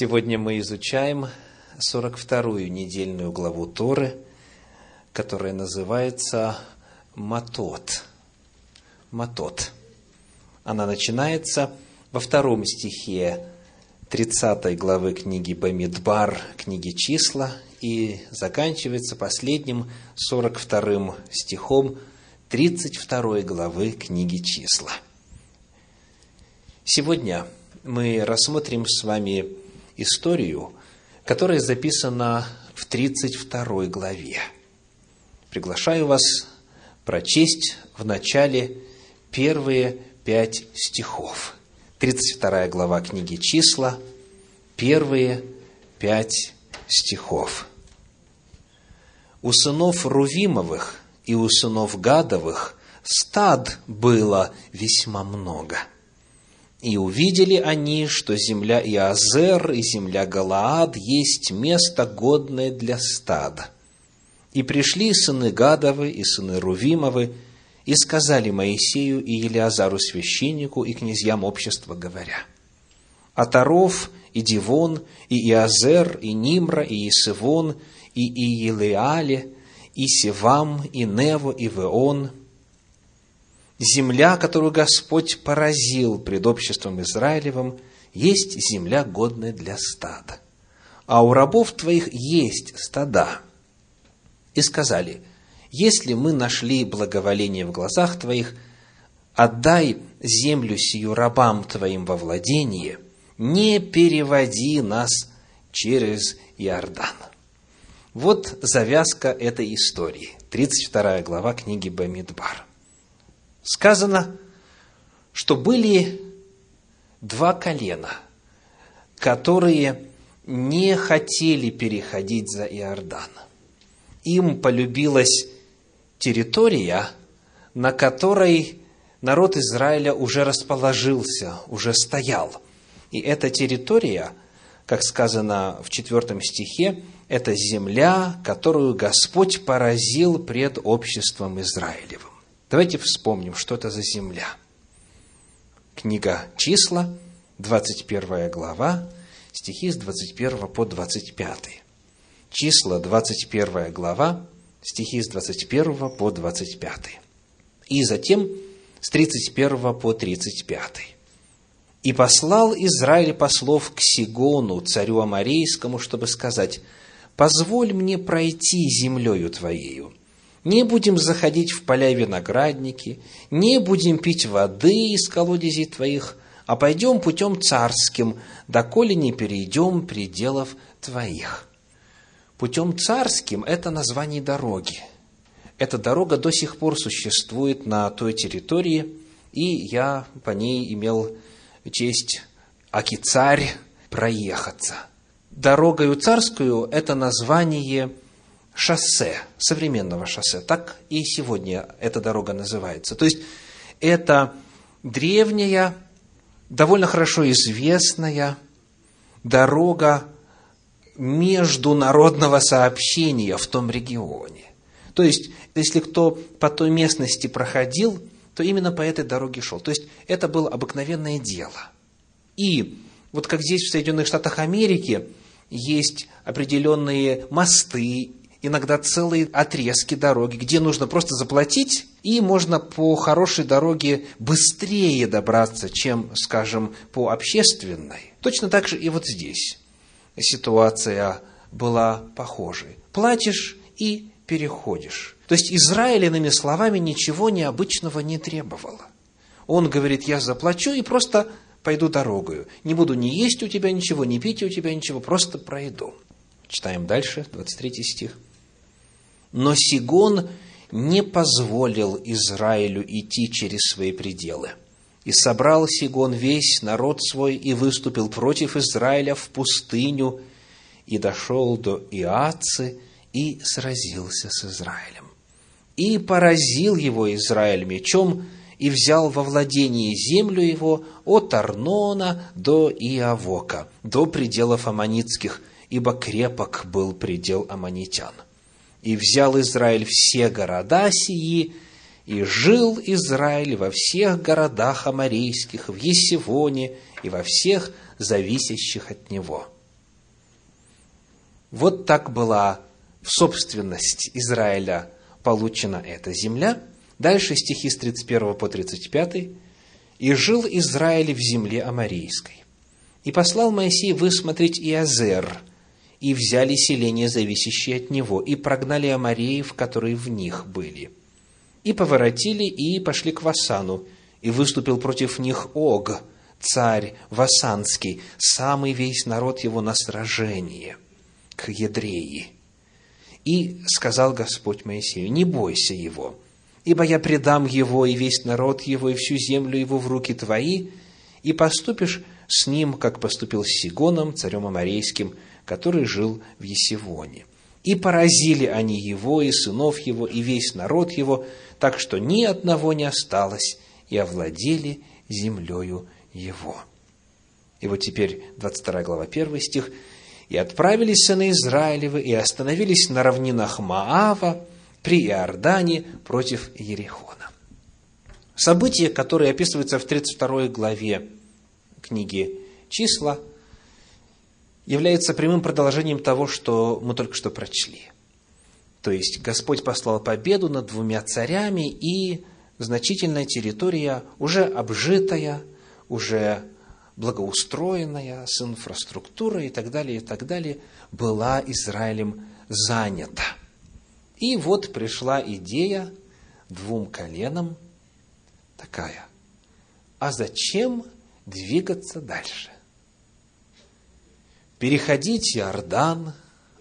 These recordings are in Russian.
Сегодня мы изучаем 42-ю недельную главу Торы, которая называется Матот. Матот. Она начинается во втором стихе 30 главы книги Бамидбар, книги Числа, и заканчивается последним 42 стихом 32 главы книги Числа. Сегодня мы рассмотрим с вами историю, которая записана в 32 главе. Приглашаю вас прочесть в начале первые пять стихов. 32 глава книги «Числа», первые пять стихов. «У сынов Рувимовых и у сынов Гадовых стад было весьма много» И увидели они, что земля Иазер и земля Галаад есть место, годное для стада. И пришли сыны Гадовы и сыны Рувимовы, и сказали Моисею и Елиазару священнику и князьям общества, говоря, «Атаров и Дивон, и Иазер, и Нимра, и Исывон, и Иелеале, и Севам, и Нево, и Веон – земля, которую Господь поразил пред обществом Израилевым, есть земля, годная для стада. А у рабов твоих есть стада. И сказали, если мы нашли благоволение в глазах твоих, отдай землю сию рабам твоим во владение, не переводи нас через Иордан. Вот завязка этой истории. 32 глава книги Бамидбар сказано, что были два колена, которые не хотели переходить за Иордан. Им полюбилась территория, на которой народ Израиля уже расположился, уже стоял. И эта территория, как сказано в четвертом стихе, это земля, которую Господь поразил пред обществом Израилевым. Давайте вспомним, что это за земля. Книга «Числа», 21 глава, стихи с 21 по 25. Числа, 21 глава, стихи с 21 по 25. И затем с 31 по 35. «И послал Израиль послов к Сигону, царю Амарейскому, чтобы сказать, «Позволь мне пройти землею твоею, не будем заходить в поля виноградники, не будем пить воды из колодезей твоих, а пойдем путем царским, доколе не перейдем пределов твоих. Путем царским – это название дороги. Эта дорога до сих пор существует на той территории, и я по ней имел честь, аки царь, проехаться. Дорогою царскую – это название – шоссе, современного шоссе. Так и сегодня эта дорога называется. То есть, это древняя, довольно хорошо известная дорога международного сообщения в том регионе. То есть, если кто по той местности проходил, то именно по этой дороге шел. То есть, это было обыкновенное дело. И вот как здесь, в Соединенных Штатах Америки, есть определенные мосты иногда целые отрезки дороги, где нужно просто заплатить, и можно по хорошей дороге быстрее добраться, чем, скажем, по общественной. Точно так же и вот здесь ситуация была похожей. Платишь и переходишь. То есть Израиль, иными словами, ничего необычного не требовало. Он говорит, я заплачу и просто пойду дорогою. Не буду ни есть у тебя ничего, ни пить у тебя ничего, просто пройду. Читаем дальше, 23 стих. Но Сигон не позволил Израилю идти через свои пределы. И собрал Сигон весь народ свой и выступил против Израиля в пустыню, и дошел до Иацы, и сразился с Израилем. И поразил его Израиль мечом, и взял во владение землю его от Арнона до Иавока, до пределов аммонитских, ибо крепок был предел аммонитян. И взял Израиль все города сии, и жил Израиль во всех городах амарейских, в Есивоне и во всех зависящих от него. Вот так была в собственность Израиля получена эта земля. Дальше стихи с 31 по 35. «И жил Израиль в земле Амарийской. И послал Моисей высмотреть Иозер, и взяли селения, зависящие от него, и прогнали Амареев, которые в них были. И поворотили, и пошли к Васану, и выступил против них Ог, царь Васанский, самый весь народ его на сражение, к Едреи. И сказал Господь Моисею, не бойся его, ибо я предам его и весь народ его, и всю землю его в руки твои, и поступишь с ним, как поступил с Сигоном, царем Амарейским, который жил в Есивоне. И поразили они его, и сынов его, и весь народ его, так что ни одного не осталось, и овладели землею его. И вот теперь 22 глава, 1 стих. «И отправились сыны Израилевы, и остановились на равнинах Маава при Иордане против Ерехона». Событие, которое описывается в 32 главе книги «Числа», является прямым продолжением того, что мы только что прочли. То есть Господь послал победу над двумя царями, и значительная территория, уже обжитая, уже благоустроенная, с инфраструктурой и так далее, и так далее, была Израилем занята. И вот пришла идея двум коленам такая. А зачем двигаться дальше? Переходить Иордан,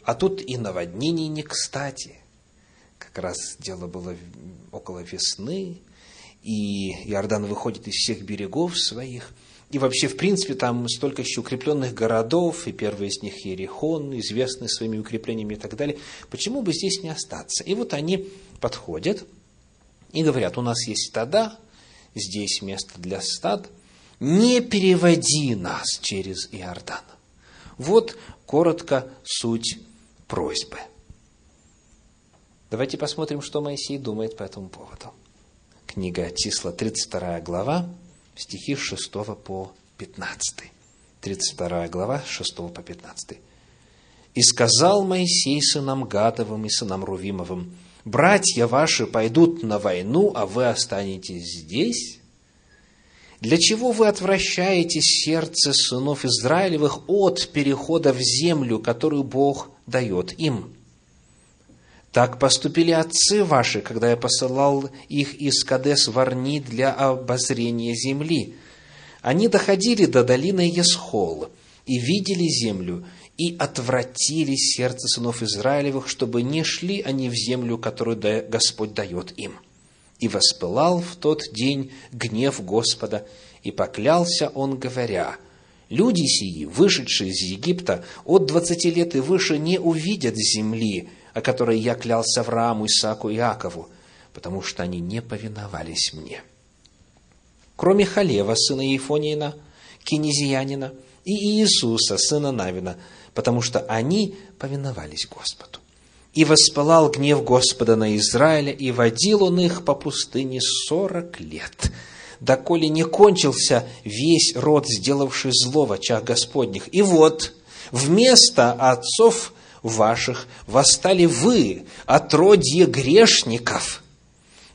а тут и наводнение не кстати. Как раз дело было около весны, и Иордан выходит из всех берегов своих. И вообще, в принципе, там столько еще укрепленных городов, и первый из них Ерихон, известный своими укреплениями и так далее. Почему бы здесь не остаться? И вот они подходят и говорят, у нас есть стада, здесь место для стад, не переводи нас через Иордан. Вот коротко суть просьбы. Давайте посмотрим, что Моисей думает по этому поводу книга числа, 32 глава, стихи с 6 по 15. 32 глава, с 6 по 15. «И сказал Моисей сынам Гадовым и сынам Рувимовым, «Братья ваши пойдут на войну, а вы останетесь здесь? Для чего вы отвращаете сердце сынов Израилевых от перехода в землю, которую Бог дает им?» Так поступили отцы ваши, когда я посылал их из Кадес Варни для обозрения земли. Они доходили до долины Есхол и видели землю, и отвратили сердце сынов Израилевых, чтобы не шли они в землю, которую Господь дает им. И воспылал в тот день гнев Господа, и поклялся он, говоря, «Люди сии, вышедшие из Египта, от двадцати лет и выше не увидят земли, о которой я клялся Аврааму, Исааку и Иакову, потому что они не повиновались мне. Кроме Халева, сына Ефониина, кинезиянина, и Иисуса, сына Навина, потому что они повиновались Господу. И воспылал гнев Господа на Израиля, и водил он их по пустыне сорок лет, доколе не кончился весь род, сделавший зло в очах Господних. И вот, вместо отцов ваших восстали вы, отродье грешников,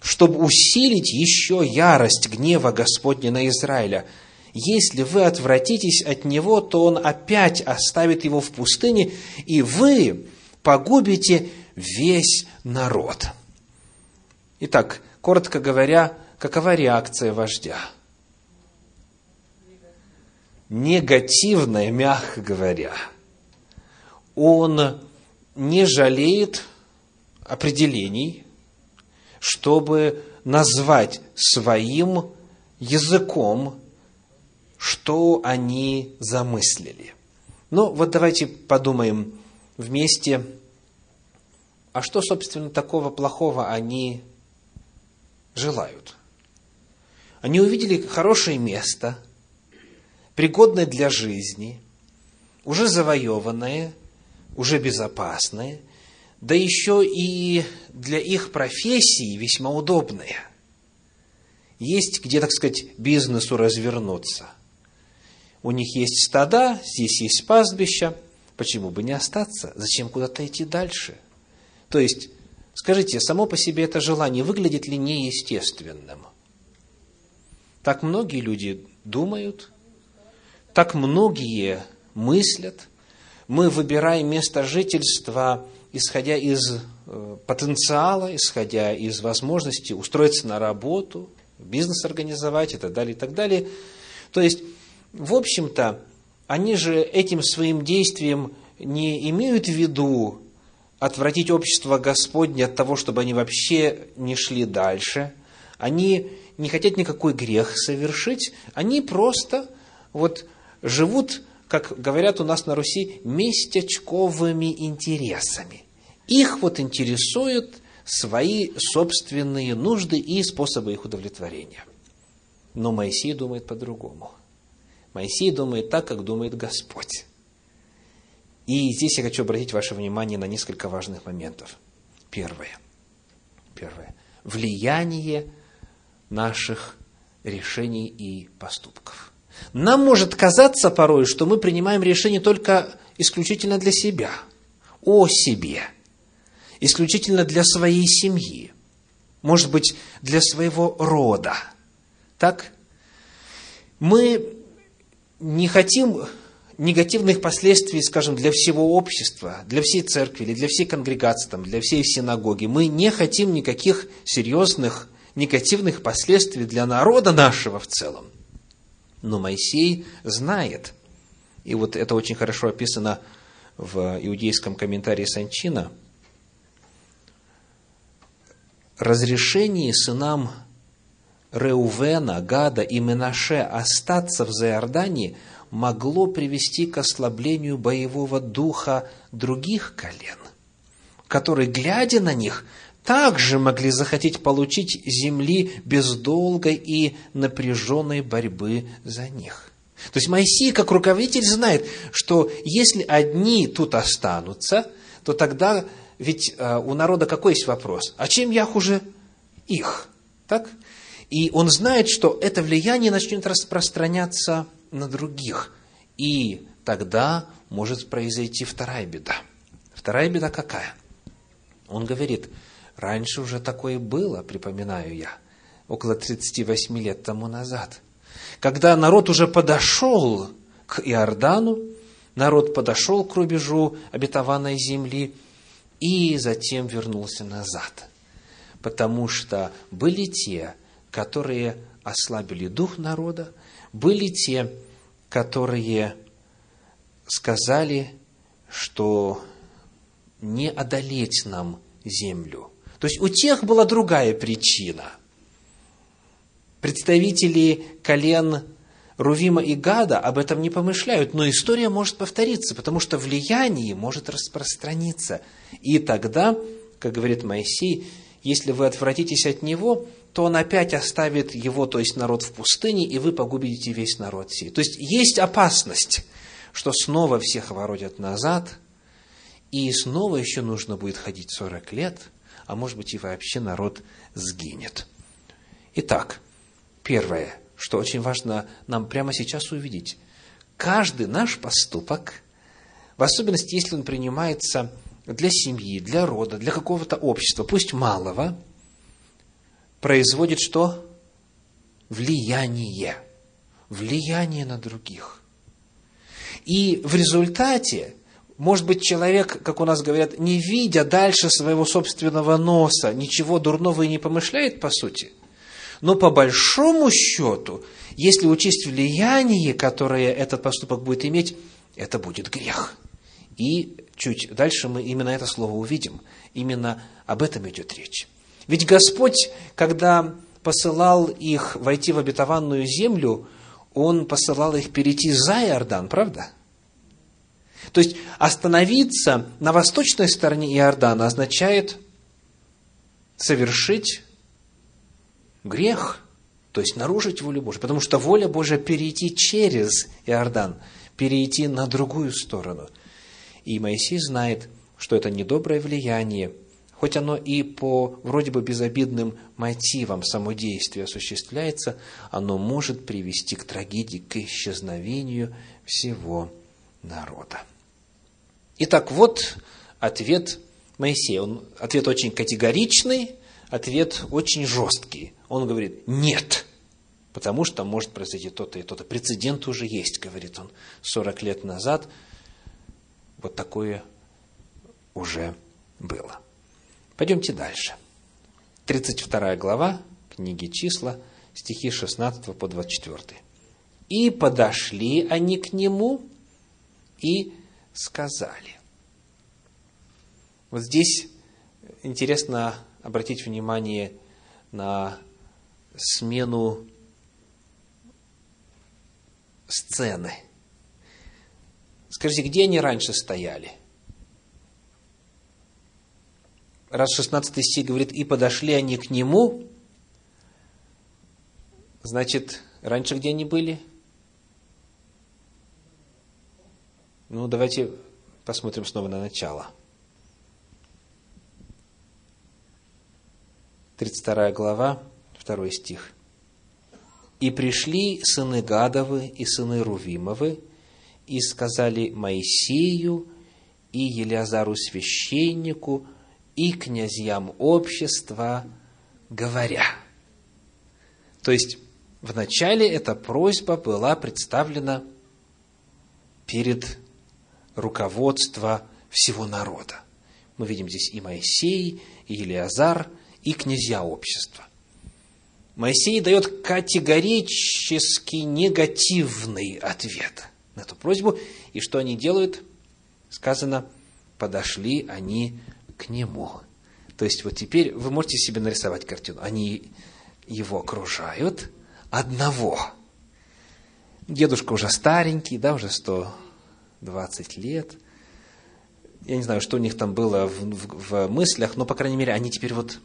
чтобы усилить еще ярость гнева Господня на Израиля. Если вы отвратитесь от него, то он опять оставит его в пустыне, и вы погубите весь народ. Итак, коротко говоря, какова реакция вождя? Негативная, мягко говоря – он не жалеет определений, чтобы назвать своим языком, что они замыслили. Ну, вот давайте подумаем вместе, а что, собственно, такого плохого они желают? Они увидели хорошее место, пригодное для жизни, уже завоеванное – уже безопасные, да еще и для их профессии весьма удобные. Есть где, так сказать, бизнесу развернуться. У них есть стада, здесь есть пастбища, почему бы не остаться? Зачем куда-то идти дальше? То есть, скажите, само по себе это желание выглядит ли неестественным? Так многие люди думают, так многие мыслят. Мы выбираем место жительства, исходя из э, потенциала, исходя из возможности устроиться на работу, бизнес организовать и так далее, и так далее. То есть, в общем-то, они же этим своим действием не имеют в виду отвратить общество Господне от того, чтобы они вообще не шли дальше. Они не хотят никакой грех совершить, они просто вот живут, как говорят у нас на Руси, местечковыми интересами. Их вот интересуют свои собственные нужды и способы их удовлетворения. Но Моисей думает по-другому. Моисей думает так, как думает Господь. И здесь я хочу обратить ваше внимание на несколько важных моментов. Первое. Первое. Влияние наших решений и поступков. Нам может казаться порой, что мы принимаем решение только исключительно для себя, о себе, исключительно для своей семьи, может быть, для своего рода. Так? Мы не хотим негативных последствий, скажем, для всего общества, для всей церкви или для всей конгрегации, там, для всей синагоги. Мы не хотим никаких серьезных негативных последствий для народа нашего в целом. Но Моисей знает, и вот это очень хорошо описано в иудейском комментарии Санчина, разрешение сынам Реувена, Гада и Менаше остаться в Заордании могло привести к ослаблению боевого духа других колен, которые, глядя на них, также могли захотеть получить земли без долгой и напряженной борьбы за них. То есть Моисей, как руководитель, знает, что если одни тут останутся, то тогда ведь э, у народа какой есть вопрос? А чем я хуже их? Так? И он знает, что это влияние начнет распространяться на других. И тогда может произойти вторая беда. Вторая беда какая? Он говорит, Раньше уже такое было, припоминаю я, около 38 лет тому назад. Когда народ уже подошел к Иордану, народ подошел к рубежу обетованной земли и затем вернулся назад. Потому что были те, которые ослабили дух народа, были те, которые сказали, что не одолеть нам землю. То есть у тех была другая причина. Представители колен Рувима и Гада об этом не помышляют, но история может повториться, потому что влияние может распространиться. И тогда, как говорит Моисей, если вы отвратитесь от него, то он опять оставит его, то есть народ в пустыне, и вы погубите весь народ сей. То есть есть опасность, что снова всех воротят назад, и снова еще нужно будет ходить 40 лет – а может быть и вообще народ сгинет. Итак, первое, что очень важно нам прямо сейчас увидеть. Каждый наш поступок, в особенности, если он принимается для семьи, для рода, для какого-то общества, пусть малого, производит что? Влияние. Влияние на других. И в результате может быть, человек, как у нас говорят, не видя дальше своего собственного носа, ничего дурного и не помышляет, по сути. Но по большому счету, если учесть влияние, которое этот поступок будет иметь, это будет грех. И чуть дальше мы именно это слово увидим. Именно об этом идет речь. Ведь Господь, когда посылал их войти в обетованную землю, Он посылал их перейти за Иордан, правда? То есть остановиться на восточной стороне Иордана означает совершить грех, то есть нарушить волю Божию. Потому что воля Божия перейти через Иордан, перейти на другую сторону. И Моисей знает, что это недоброе влияние, хоть оно и по вроде бы безобидным мотивам само действие осуществляется, оно может привести к трагедии, к исчезновению всего народа. Итак, вот ответ Моисея. Он, ответ очень категоричный, ответ очень жесткий. Он говорит, нет, потому что может произойти то-то и то-то. Прецедент уже есть, говорит он, 40 лет назад вот такое уже было. Пойдемте дальше. 32 глава книги «Числа», стихи 16 по 24. «И подошли они к нему и сказали». Вот здесь интересно обратить внимание на смену сцены. Скажите, где они раньше стояли? Раз 16 стих говорит, и подошли они к нему, значит, раньше где они были? Ну, давайте посмотрим снова на начало. 32 глава, 2 стих. «И пришли сыны Гадовы и сыны Рувимовы, и сказали Моисею и Елиазару священнику и князьям общества, говоря». То есть, вначале эта просьба была представлена перед руководство всего народа. Мы видим здесь и Моисей, и Елиазар, и князья общества. Моисей дает категорически негативный ответ на эту просьбу. И что они делают? Сказано, подошли они к нему. То есть, вот теперь вы можете себе нарисовать картину. Они его окружают одного. Дедушка уже старенький, да, уже 120 лет. Я не знаю, что у них там было в, в, в мыслях, но, по крайней мере, они теперь вот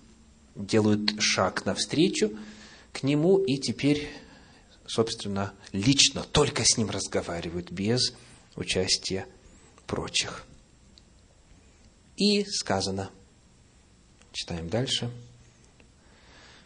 делают шаг навстречу к нему и теперь, собственно, лично только с ним разговаривают, без участия прочих. И сказано, читаем дальше,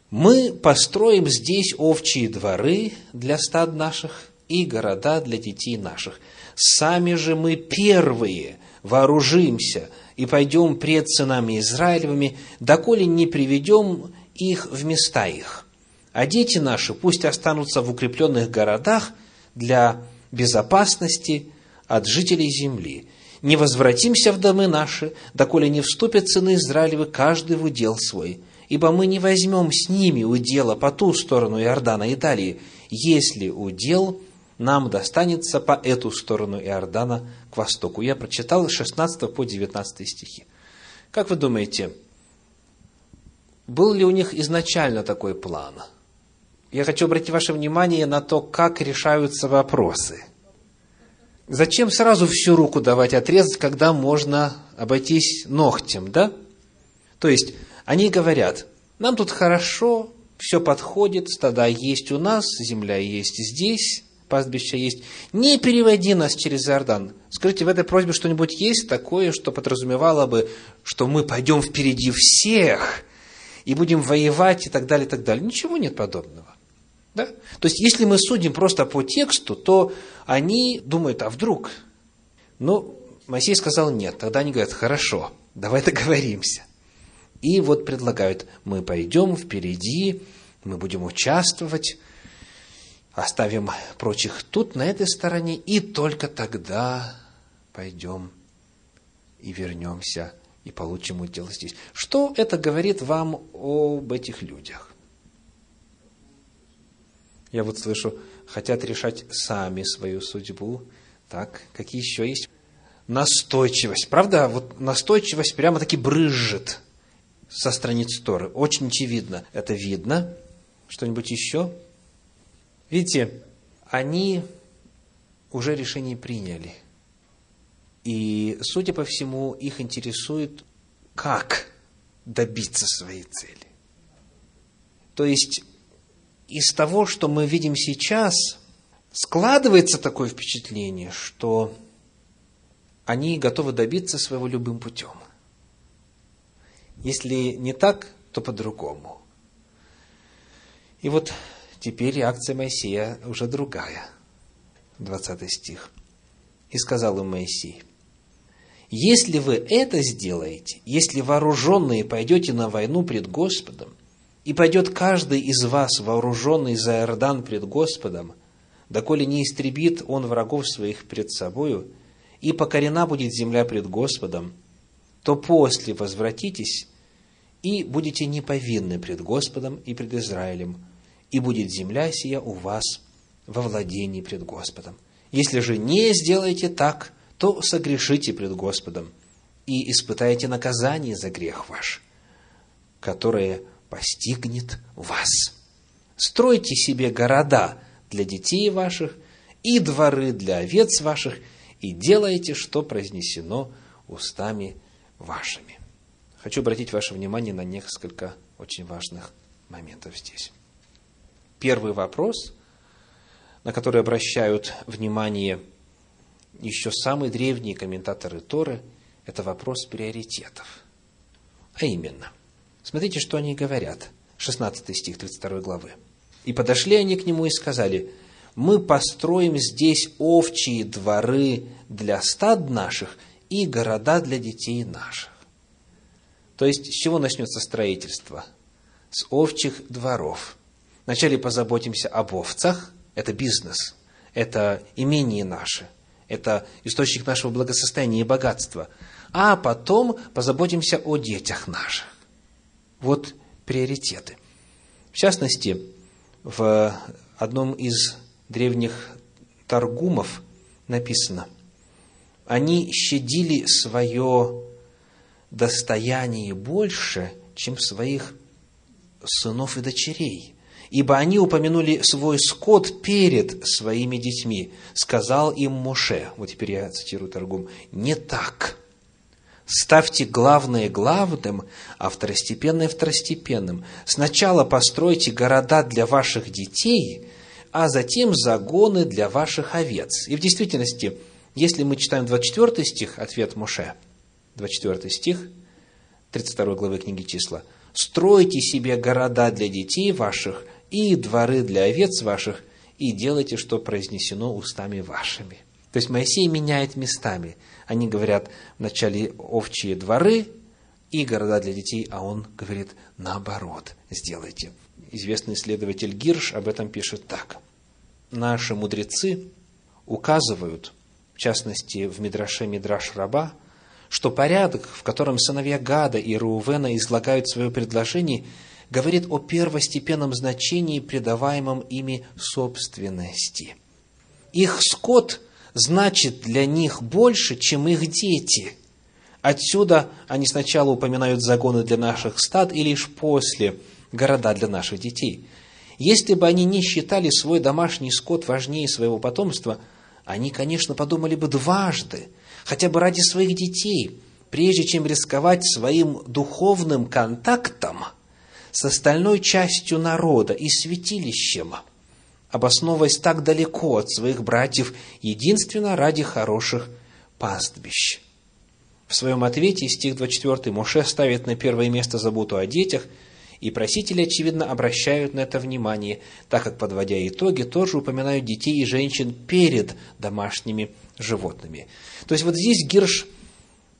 «Мы построим здесь овчие дворы для стад наших и города для детей наших. Сами же мы первые вооружимся и пойдем пред сынами Израилевыми, доколе не приведем их в места их. А дети наши пусть останутся в укрепленных городах для безопасности от жителей земли. Не возвратимся в домы наши, доколе не вступят сыны Израилевы каждый в удел свой. Ибо мы не возьмем с ними удела по ту сторону Иордана и далее, если удел нам достанется по эту сторону Иордана к востоку. Я прочитал с 16 по 19 стихи. Как вы думаете, был ли у них изначально такой план? Я хочу обратить ваше внимание на то, как решаются вопросы. Зачем сразу всю руку давать отрезать, когда можно обойтись ногтем, да? То есть, они говорят, нам тут хорошо, все подходит, стада есть у нас, земля есть здесь, пастбища есть. Не переводи нас через Иордан. Скажите, в этой просьбе что-нибудь есть такое, что подразумевало бы, что мы пойдем впереди всех и будем воевать и так далее, и так далее. Ничего нет подобного. Да? То есть, если мы судим просто по тексту, то они думают, а вдруг? Ну, Моисей сказал нет. Тогда они говорят, хорошо, давай договоримся. И вот предлагают, мы пойдем впереди, мы будем участвовать, оставим прочих тут, на этой стороне, и только тогда пойдем и вернемся и получим удел здесь. Что это говорит вам об этих людях? Я вот слышу, хотят решать сами свою судьбу. Так, какие еще есть? Настойчивость. Правда, вот настойчивость прямо-таки брызжет со страниц Торы. Очень очевидно. Это видно. Что-нибудь еще? Видите, они уже решение приняли. И, судя по всему, их интересует, как добиться своей цели. То есть, из того, что мы видим сейчас, складывается такое впечатление, что они готовы добиться своего любым путем. Если не так, то по-другому. И вот Теперь реакция Моисея уже другая. 20 стих. «И сказал им Моисей, Если вы это сделаете, если вооруженные пойдете на войну пред Господом, и пойдет каждый из вас, вооруженный за Иордан пред Господом, доколе не истребит он врагов своих пред собою, и покорена будет земля пред Господом, то после возвратитесь и будете неповинны пред Господом и пред Израилем, и будет земля сия у вас во владении пред Господом. Если же не сделаете так, то согрешите пред Господом и испытаете наказание за грех ваш, которое постигнет вас. Стройте себе города для детей ваших и дворы для овец ваших, и делайте, что произнесено устами вашими. Хочу обратить ваше внимание на несколько очень важных моментов здесь. Первый вопрос, на который обращают внимание еще самые древние комментаторы Торы, это вопрос приоритетов. А именно, смотрите, что они говорят. 16 стих 32 главы. «И подошли они к нему и сказали, мы построим здесь овчие дворы для стад наших и города для детей наших. То есть, с чего начнется строительство? С овчих дворов. Вначале позаботимся об овцах, это бизнес, это имение наше, это источник нашего благосостояния и богатства. А потом позаботимся о детях наших. Вот приоритеты. В частности, в одном из древних торгумов написано, они щадили свое достояние больше, чем своих сынов и дочерей. Ибо они упомянули свой скот перед своими детьми. Сказал им Моше, вот теперь я цитирую торгум, не так. Ставьте главное главным, а второстепенное второстепенным. Сначала постройте города для ваших детей, а затем загоны для ваших овец. И в действительности, если мы читаем 24 стих, ответ Моше, 24 стих, 32 главы книги числа, «Стройте себе города для детей ваших и дворы для овец ваших, и делайте, что произнесено устами вашими». То есть Моисей меняет местами. Они говорят вначале овчие дворы и города для детей, а он говорит наоборот, сделайте. Известный исследователь Гирш об этом пишет так. Наши мудрецы указывают, в частности, в Мидраше Мидраш Раба, что порядок, в котором сыновья Гада и Рувена излагают свое предложение, говорит о первостепенном значении, придаваемом ими собственности. Их скот значит для них больше, чем их дети. Отсюда они сначала упоминают загоны для наших стад и лишь после – города для наших детей. Если бы они не считали свой домашний скот важнее своего потомства, они, конечно, подумали бы дважды, хотя бы ради своих детей, прежде чем рисковать своим духовным контактом с остальной частью народа и святилищем, обосновываясь так далеко от своих братьев единственно ради хороших пастбищ. В своем ответе стих 24 Моше ставит на первое место заботу о детях – и просители, очевидно, обращают на это внимание, так как, подводя итоги, тоже упоминают детей и женщин перед домашними животными. То есть вот здесь Гирш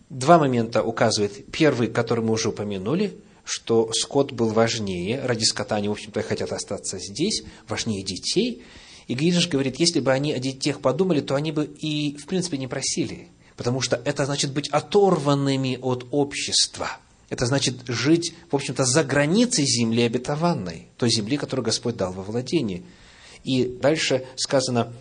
два момента указывает. Первый, который мы уже упомянули, что скот был важнее, ради скота они, в общем-то, хотят остаться здесь, важнее детей. И Гирш говорит, если бы они о детях подумали, то они бы и, в принципе, не просили, потому что это значит быть оторванными от общества – это значит жить, в общем-то, за границей земли обетованной, той земли, которую Господь дал во владение. И дальше сказано,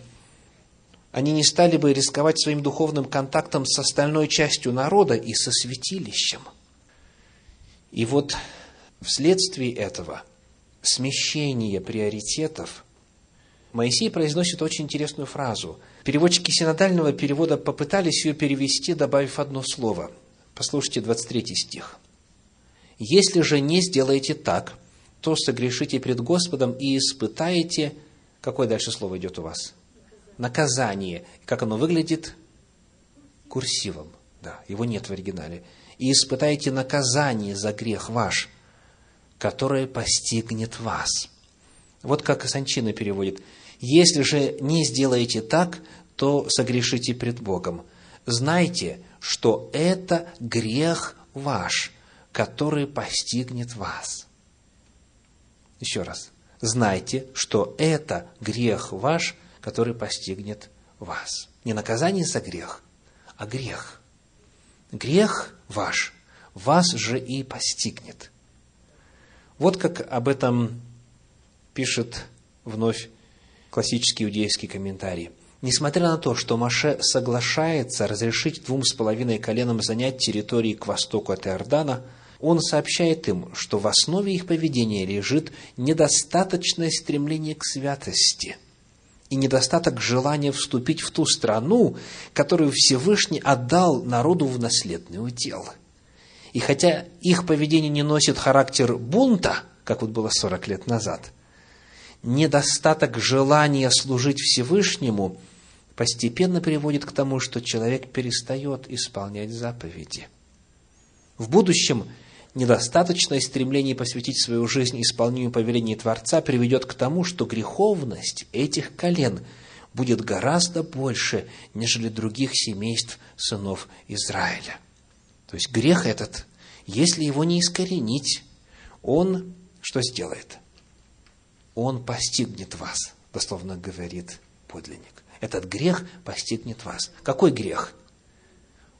они не стали бы рисковать своим духовным контактом с остальной частью народа и со святилищем. И вот вследствие этого смещения приоритетов Моисей произносит очень интересную фразу. Переводчики синодального перевода попытались ее перевести, добавив одно слово. Послушайте 23 стих. Если же не сделаете так, то согрешите пред Господом и испытаете... Какое дальше слово идет у вас? Наказание. Как оно выглядит? Курсивом. Да, его нет в оригинале. И испытаете наказание за грех ваш, которое постигнет вас. Вот как Санчина переводит. Если же не сделаете так, то согрешите пред Богом. знайте, что это грех ваш, который постигнет вас. Еще раз. Знайте, что это грех ваш, который постигнет вас. Не наказание за грех, а грех. Грех ваш, вас же и постигнет. Вот как об этом пишет вновь классический иудейский комментарий. Несмотря на то, что Маше соглашается разрешить двум с половиной коленам занять территории к востоку от Иордана, он сообщает им, что в основе их поведения лежит недостаточное стремление к святости и недостаток желания вступить в ту страну, которую Всевышний отдал народу в наследный удел. И хотя их поведение не носит характер бунта, как вот было 40 лет назад, недостаток желания служить Всевышнему – постепенно приводит к тому, что человек перестает исполнять заповеди. В будущем недостаточное стремление посвятить свою жизнь исполнению повелений Творца приведет к тому, что греховность этих колен будет гораздо больше, нежели других семейств сынов Израиля. То есть грех этот, если его не искоренить, он что сделает? Он постигнет вас, дословно говорит подлинник этот грех постигнет вас. Какой грех?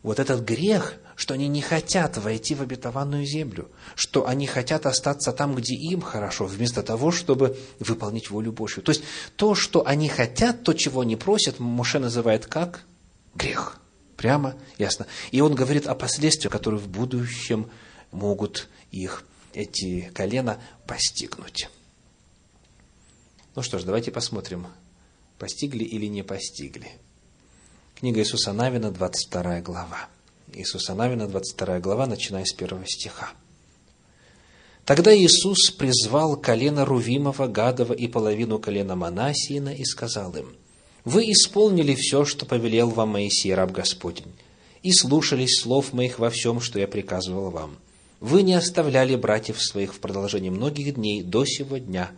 Вот этот грех, что они не хотят войти в обетованную землю, что они хотят остаться там, где им хорошо, вместо того, чтобы выполнить волю Божью. То есть то, что они хотят, то, чего они просят, Моше называет как? Грех. Прямо, ясно. И он говорит о последствиях, которые в будущем могут их, эти колена, постигнуть. Ну что ж, давайте посмотрим, постигли или не постигли. Книга Иисуса Навина, 22 глава. Иисуса Навина, 22 глава, начиная с первого стиха. Тогда Иисус призвал колено Рувимова, Гадова и половину колена Манасиина и сказал им, «Вы исполнили все, что повелел вам Моисей, раб Господень, и слушались слов моих во всем, что я приказывал вам. Вы не оставляли братьев своих в продолжении многих дней до сего дня,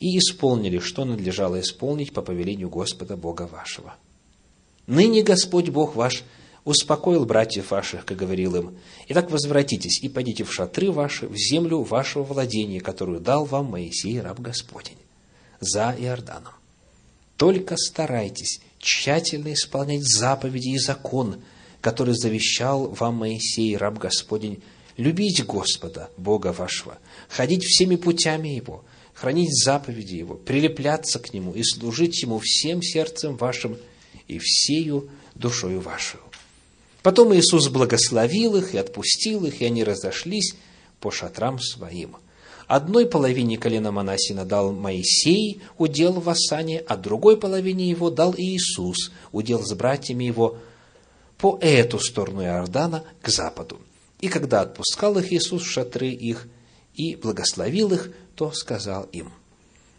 и исполнили, что надлежало исполнить по повелению Господа Бога вашего. Ныне Господь Бог ваш успокоил братьев ваших, как говорил им, «Итак, возвратитесь и пойдите в шатры ваши, в землю вашего владения, которую дал вам Моисей, раб Господень, за Иорданом. Только старайтесь тщательно исполнять заповеди и закон, который завещал вам Моисей, раб Господень, любить Господа, Бога вашего, ходить всеми путями Его, хранить заповеди Его, прилепляться к Нему и служить Ему всем сердцем вашим и всею душою вашу. Потом Иисус благословил их и отпустил их, и они разошлись по шатрам своим. Одной половине колена Манасина дал Моисей удел в Асане, а другой половине его дал Иисус удел с братьями его по эту сторону Иордана к западу. И когда отпускал их Иисус в шатры их и благословил их, то сказал им,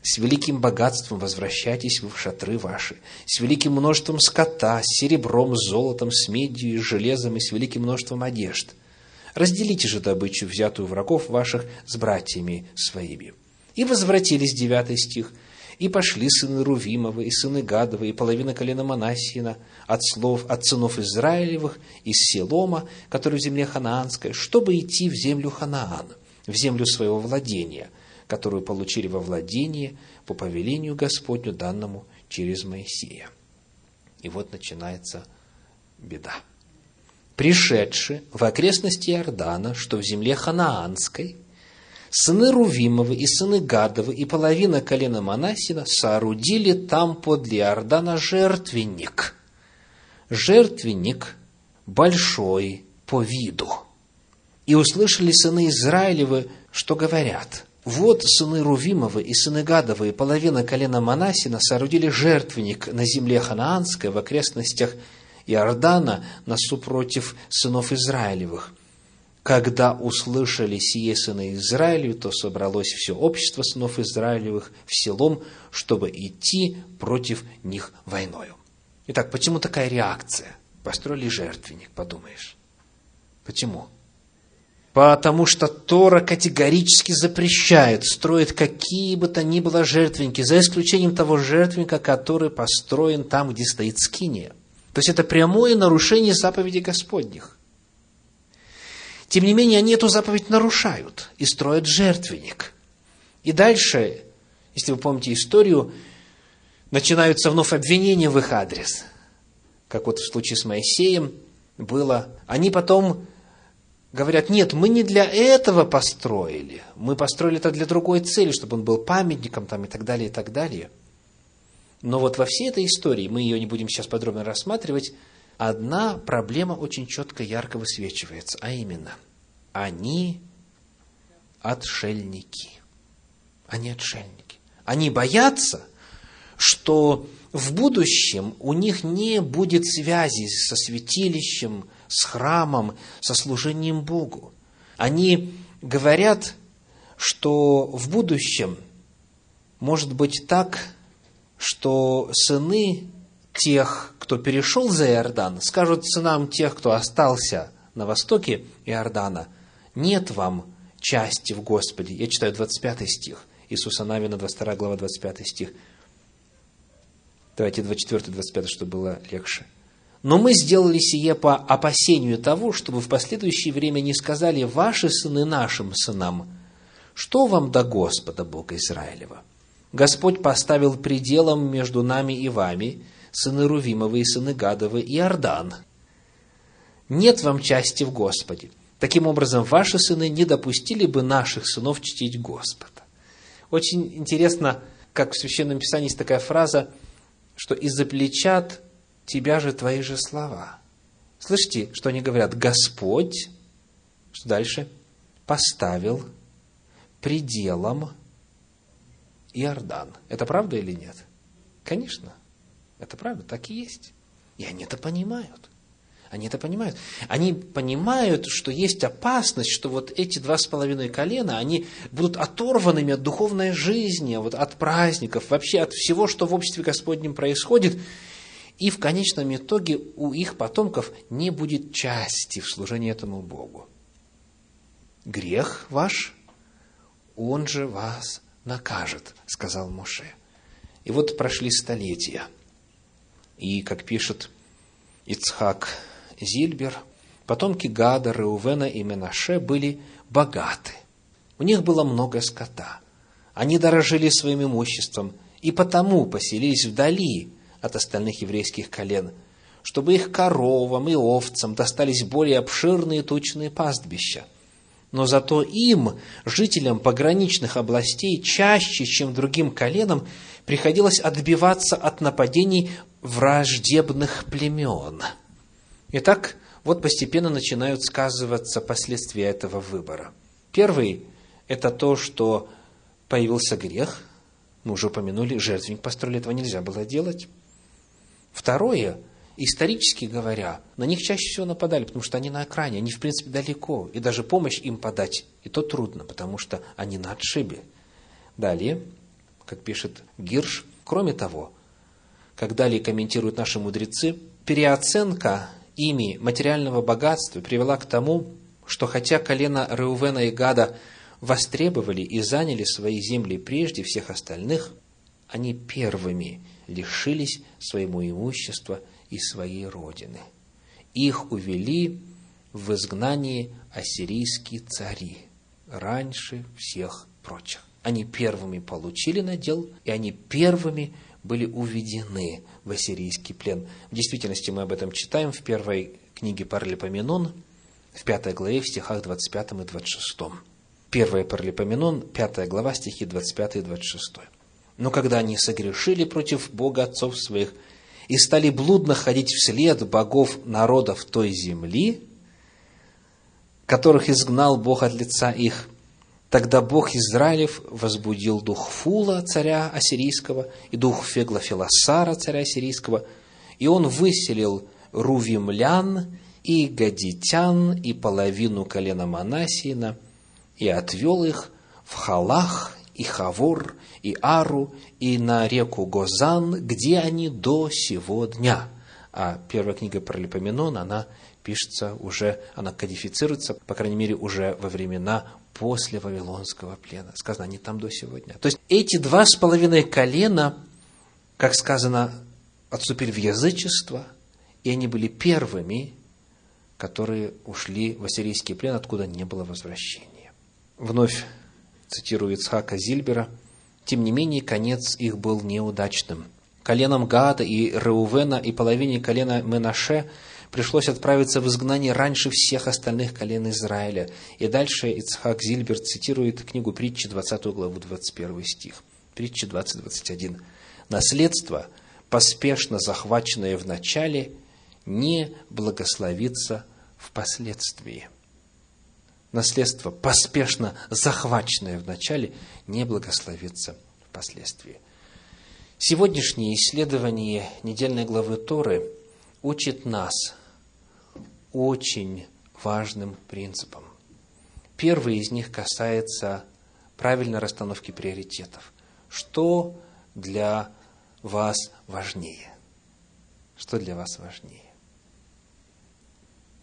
«С великим богатством возвращайтесь вы в шатры ваши, с великим множеством скота, с серебром, с золотом, с медью и железом и с великим множеством одежд. Разделите же добычу, взятую врагов ваших, с братьями своими». И возвратились, девятый стих, и пошли сыны Рувимовы, и сыны Гадовы, и половина колена Манасиина от слов от сынов Израилевых из Селома, который в земле Ханаанской, чтобы идти в землю Ханаана, в землю своего владения – которую получили во владение по повелению Господню, данному через Моисея. И вот начинается беда. Пришедшие в окрестности Иордана, что в земле Ханаанской, сыны Рувимовы и сыны Гадовы и половина колена Манасина соорудили там подле Иордана жертвенник. Жертвенник большой по виду. И услышали сыны Израилевы, что говорят – вот сыны Рувимовы и сыны Гадовы половина колена Манасина соорудили жертвенник на земле Ханаанской в окрестностях Иордана на супротив сынов Израилевых. Когда услышали сие сыны Израилевы, то собралось все общество сынов Израилевых в селом, чтобы идти против них войною. Итак, почему такая реакция? Построили жертвенник, подумаешь. Почему? Потому что Тора категорически запрещает строить какие бы то ни было жертвенники, за исключением того жертвенника, который построен там, где стоит скиния. То есть это прямое нарушение заповедей Господних. Тем не менее, они эту заповедь нарушают и строят жертвенник. И дальше, если вы помните историю, начинаются вновь обвинения в их адрес. Как вот в случае с Моисеем было. Они потом говорят, нет, мы не для этого построили. Мы построили это для другой цели, чтобы он был памятником там и так далее, и так далее. Но вот во всей этой истории, мы ее не будем сейчас подробно рассматривать, одна проблема очень четко, ярко высвечивается, а именно, они отшельники. Они отшельники. Они боятся, что в будущем у них не будет связи со святилищем, с храмом, со служением Богу. Они говорят, что в будущем может быть так, что сыны тех, кто перешел за Иордан, скажут сынам тех, кто остался на востоке Иордана, нет вам части в Господе. Я читаю 25 стих. Иисуса Навина, 22 глава, 25 стих. Давайте 24 25, чтобы было легче. Но мы сделали сие по опасению того, чтобы в последующее время не сказали ваши сыны нашим сынам, что вам до Господа Бога Израилева? Господь поставил пределом между нами и вами, сыны Рувимовы и сыны Гадовы, и Иордан. Нет вам части в Господе. Таким образом, ваши сыны не допустили бы наших сынов чтить Господа. Очень интересно, как в Священном Писании есть такая фраза, что из-за плечат тебя же твои же слова. Слышите, что они говорят? Господь, что дальше? Поставил пределом Иордан. Это правда или нет? Конечно. Это правда, так и есть. И они это понимают. Они это понимают. Они понимают, что есть опасность, что вот эти два с половиной колена, они будут оторванными от духовной жизни, вот от праздников, вообще от всего, что в обществе Господнем происходит. И в конечном итоге у их потомков не будет части в служении этому Богу. Грех ваш, он же вас накажет, сказал Моше. И вот прошли столетия. И, как пишет Ицхак Зильбер, потомки Гада, Реувена и Менаше были богаты. У них было много скота. Они дорожили своим имуществом и потому поселились вдали от остальных еврейских колен, чтобы их коровам и овцам достались более обширные тучные пастбища. Но зато им, жителям пограничных областей, чаще, чем другим коленам, приходилось отбиваться от нападений враждебных племен – Итак, вот постепенно начинают сказываться последствия этого выбора. Первый – это то, что появился грех, мы уже упомянули, жертвенник построили, этого нельзя было делать. Второе, исторически говоря, на них чаще всего нападали, потому что они на окраине, они, в принципе, далеко, и даже помощь им подать, и то трудно, потому что они на отшибе. Далее, как пишет Гирш, кроме того, как далее комментируют наши мудрецы, переоценка ими материального богатства привела к тому, что хотя колено Реувена и Гада востребовали и заняли свои земли прежде всех остальных, они первыми лишились своему имущества и своей родины. Их увели в изгнании ассирийские цари раньше всех прочих. Они первыми получили надел, и они первыми были уведены в ассирийский плен. В действительности мы об этом читаем в первой книге Паралипоменон, в пятой главе, в стихах 25 и 26. Первая Паралипоменон, пятая глава, стихи 25 и 26. Но когда они согрешили против Бога отцов своих и стали блудно ходить вслед богов народов той земли, которых изгнал Бог от лица их, Тогда Бог Израилев возбудил дух Фула, царя ассирийского, и дух Фегла Филосара, царя ассирийского, и он выселил Рувимлян и Гадитян и половину колена Манасиина, и отвел их в Халах и Хавор и Ару и на реку Гозан, где они до сего дня. А первая книга про Липоменон, она пишется уже, она кодифицируется, по крайней мере, уже во времена после Вавилонского плена. Сказано, они там до сегодня. То есть эти два с половиной колена, как сказано, отступили в язычество И они были первыми, которые ушли в ассирийский плен, откуда не было возвращения. Вновь цитирую Ицхака Зильбера, «Тем не менее, конец их был неудачным. Коленам Гада и Реувена и половине колена Менаше пришлось отправиться в изгнание раньше всех остальных колен Израиля. И дальше Ицхак Зильбер цитирует книгу притчи, 20 главу, 21 стих. Притча 20-21. «Наследство, поспешно захваченное в начале, не благословится впоследствии». Наследство, поспешно захваченное в начале, не благословится впоследствии. Сегодняшнее исследование недельной главы Торы учит нас очень важным принципам. Первый из них касается правильной расстановки приоритетов. Что для вас важнее? Что для вас важнее?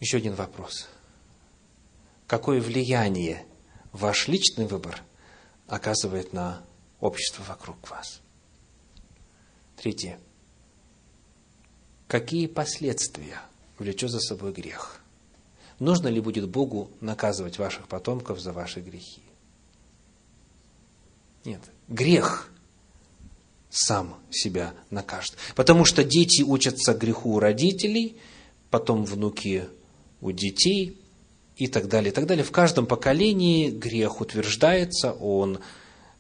Еще один вопрос. Какое влияние ваш личный выбор оказывает на общество вокруг вас? Третье. Какие последствия влечет за собой грех. Нужно ли будет Богу наказывать ваших потомков за ваши грехи? Нет. Грех сам себя накажет. Потому что дети учатся греху у родителей, потом внуки у детей и так далее, и так далее. В каждом поколении грех утверждается, он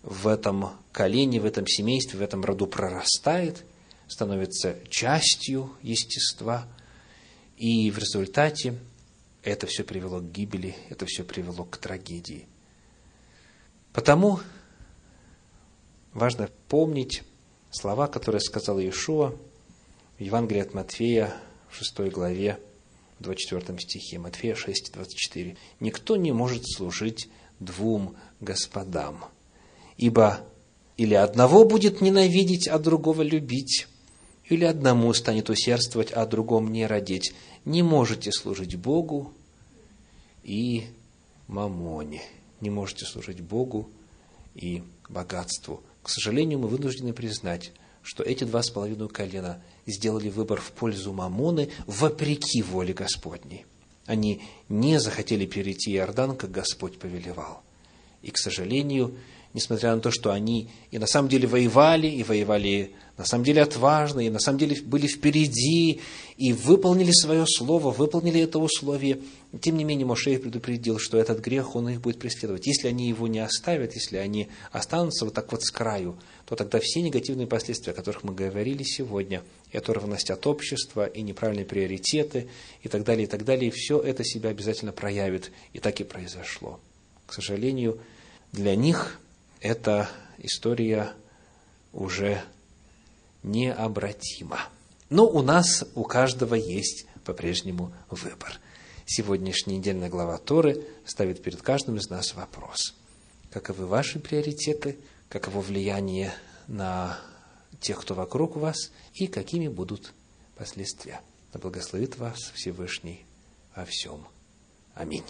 в этом колене, в этом семействе, в этом роду прорастает, становится частью естества – и в результате это все привело к гибели, это все привело к трагедии. Потому важно помнить слова, которые сказал Иешуа в Евангелии от Матфея в 6 главе, 24 стихе, Матфея 6, 24. «Никто не может служить двум господам, ибо или одного будет ненавидеть, а другого любить, или одному станет усердствовать, а другому не родить не можете служить Богу и мамоне. Не можете служить Богу и богатству. К сожалению, мы вынуждены признать, что эти два с половиной колена сделали выбор в пользу мамоны вопреки воле Господней. Они не захотели перейти Иордан, как Господь повелевал. И, к сожалению, несмотря на то, что они и на самом деле воевали, и воевали на самом деле отважны, и на самом деле были впереди, и выполнили свое слово, выполнили это условие. Тем не менее, Мошей предупредил, что этот грех, он их будет преследовать. Если они его не оставят, если они останутся вот так вот с краю, то тогда все негативные последствия, о которых мы говорили сегодня, и оторванность от общества, и неправильные приоритеты, и так далее, и так далее, все это себя обязательно проявит. И так и произошло. К сожалению, для них эта история уже необратима. Но у нас, у каждого есть по-прежнему выбор. Сегодняшняя недельная глава Торы ставит перед каждым из нас вопрос. Каковы ваши приоритеты, каково влияние на тех, кто вокруг вас, и какими будут последствия. Да благословит вас Всевышний во всем. Аминь.